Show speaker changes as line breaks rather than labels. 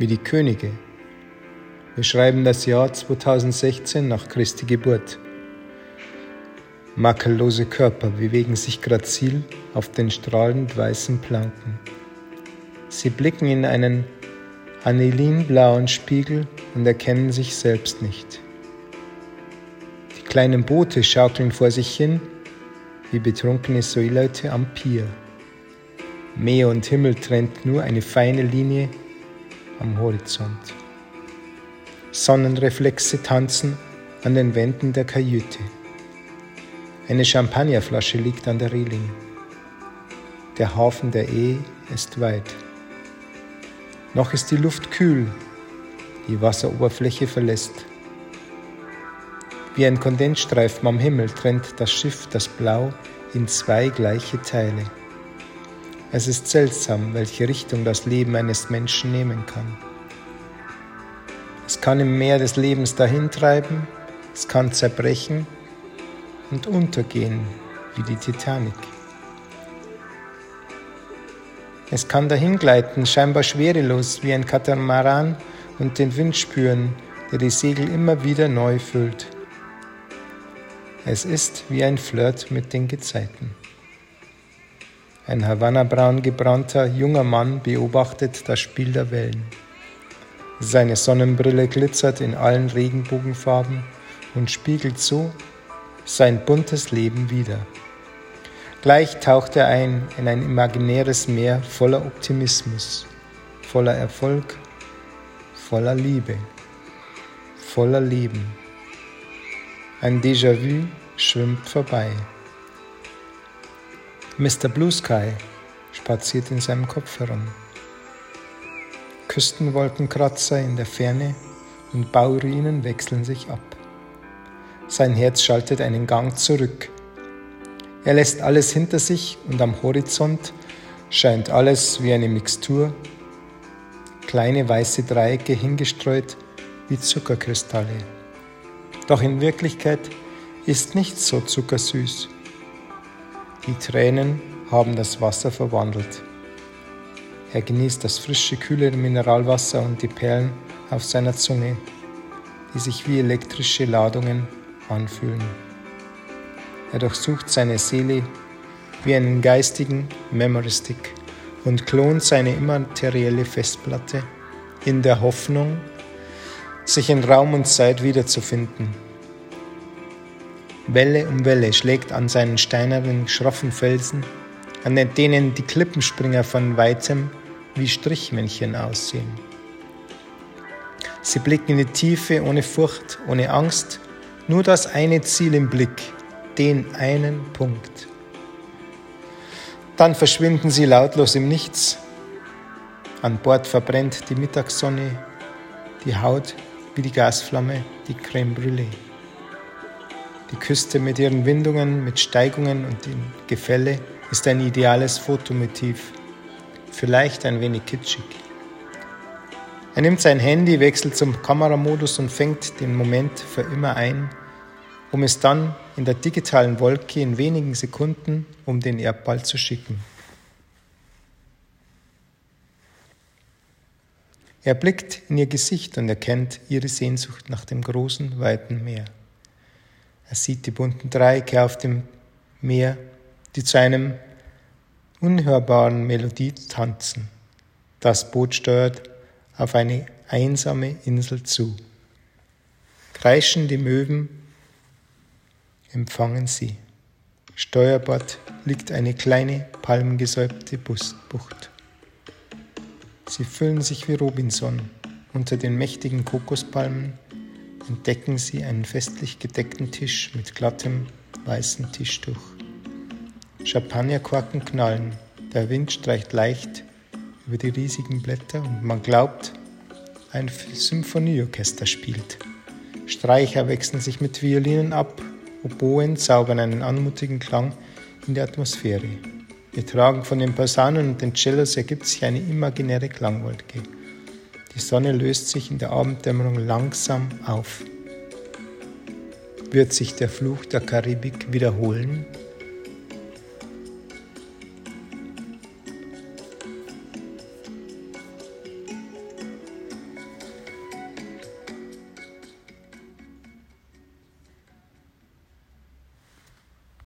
wie die Könige. Wir schreiben das Jahr 2016 nach Christi Geburt. Makellose Körper bewegen sich grazil auf den strahlend weißen Planken. Sie blicken in einen anilinblauen Spiegel und erkennen sich selbst nicht. Die kleinen Boote schaukeln vor sich hin wie betrunkene Seeleute am Pier. Meer und Himmel trennt nur eine feine Linie am Horizont. Sonnenreflexe tanzen an den Wänden der Kajüte. Eine Champagnerflasche liegt an der Reling. Der Hafen der Ehe ist weit. Noch ist die Luft kühl, die Wasseroberfläche verlässt. Wie ein Kondensstreifen am Himmel trennt das Schiff das Blau in zwei gleiche Teile. Es ist seltsam, welche Richtung das Leben eines Menschen nehmen kann. Es kann im Meer des Lebens dahintreiben, es kann zerbrechen und untergehen wie die Titanic. Es kann dahingleiten, scheinbar schwerelos wie ein Katamaran und den Wind spüren, der die Segel immer wieder neu füllt. Es ist wie ein Flirt mit den Gezeiten. Ein Havanna-braun gebrannter junger Mann beobachtet das Spiel der Wellen. Seine Sonnenbrille glitzert in allen Regenbogenfarben und spiegelt so sein buntes Leben wider. Gleich taucht er ein in ein imaginäres Meer voller Optimismus, voller Erfolg, voller Liebe, voller Leben. Ein Déjà-vu schwimmt vorbei. Mr. Blue Sky spaziert in seinem Kopf herum. Küstenwolkenkratzer in der Ferne und Bauruinen wechseln sich ab. Sein Herz schaltet einen Gang zurück. Er lässt alles hinter sich und am Horizont scheint alles wie eine Mixtur, kleine weiße Dreiecke hingestreut wie Zuckerkristalle. Doch in Wirklichkeit ist nichts so zuckersüß. Die Tränen haben das Wasser verwandelt. Er genießt das frische, kühle Mineralwasser und die Perlen auf seiner Zunge, die sich wie elektrische Ladungen anfühlen. Er durchsucht seine Seele wie einen geistigen Memory Stick und klont seine immaterielle Festplatte in der Hoffnung, sich in Raum und Zeit wiederzufinden. Welle um Welle schlägt an seinen steinernen, schroffen Felsen, an denen die Klippenspringer von weitem wie Strichmännchen aussehen. Sie blicken in die Tiefe ohne Furcht, ohne Angst, nur das eine Ziel im Blick, den einen Punkt. Dann verschwinden sie lautlos im Nichts. An Bord verbrennt die Mittagssonne, die Haut wie die Gasflamme, die Creme Brûlée. Die Küste mit ihren Windungen, mit Steigungen und dem Gefälle ist ein ideales Fotomotiv vielleicht ein wenig kitschig. Er nimmt sein Handy, wechselt zum Kameramodus und fängt den Moment für immer ein, um es dann in der digitalen Wolke in wenigen Sekunden um den Erdball zu schicken. Er blickt in ihr Gesicht und erkennt ihre Sehnsucht nach dem großen, weiten Meer. Er sieht die bunten Dreiecke auf dem Meer, die zu einem unhörbaren Melodie tanzen. Das Boot steuert auf eine einsame Insel zu. Kreischende Möwen empfangen sie. Steuerbord liegt eine kleine palmgesäubte Bucht. Sie fühlen sich wie Robinson. Unter den mächtigen Kokospalmen entdecken sie einen festlich gedeckten Tisch mit glattem weißem Tischtuch. Champagnerkorken knallen, der Wind streicht leicht über die riesigen Blätter und man glaubt, ein Symphonieorchester spielt. Streicher wechseln sich mit Violinen ab, Oboen zaubern einen anmutigen Klang in der Atmosphäre. Getragen von den Posaunen und den Cellos ergibt sich eine imaginäre Klangwolke. Die Sonne löst sich in der Abenddämmerung langsam auf. Wird sich der Fluch der Karibik wiederholen?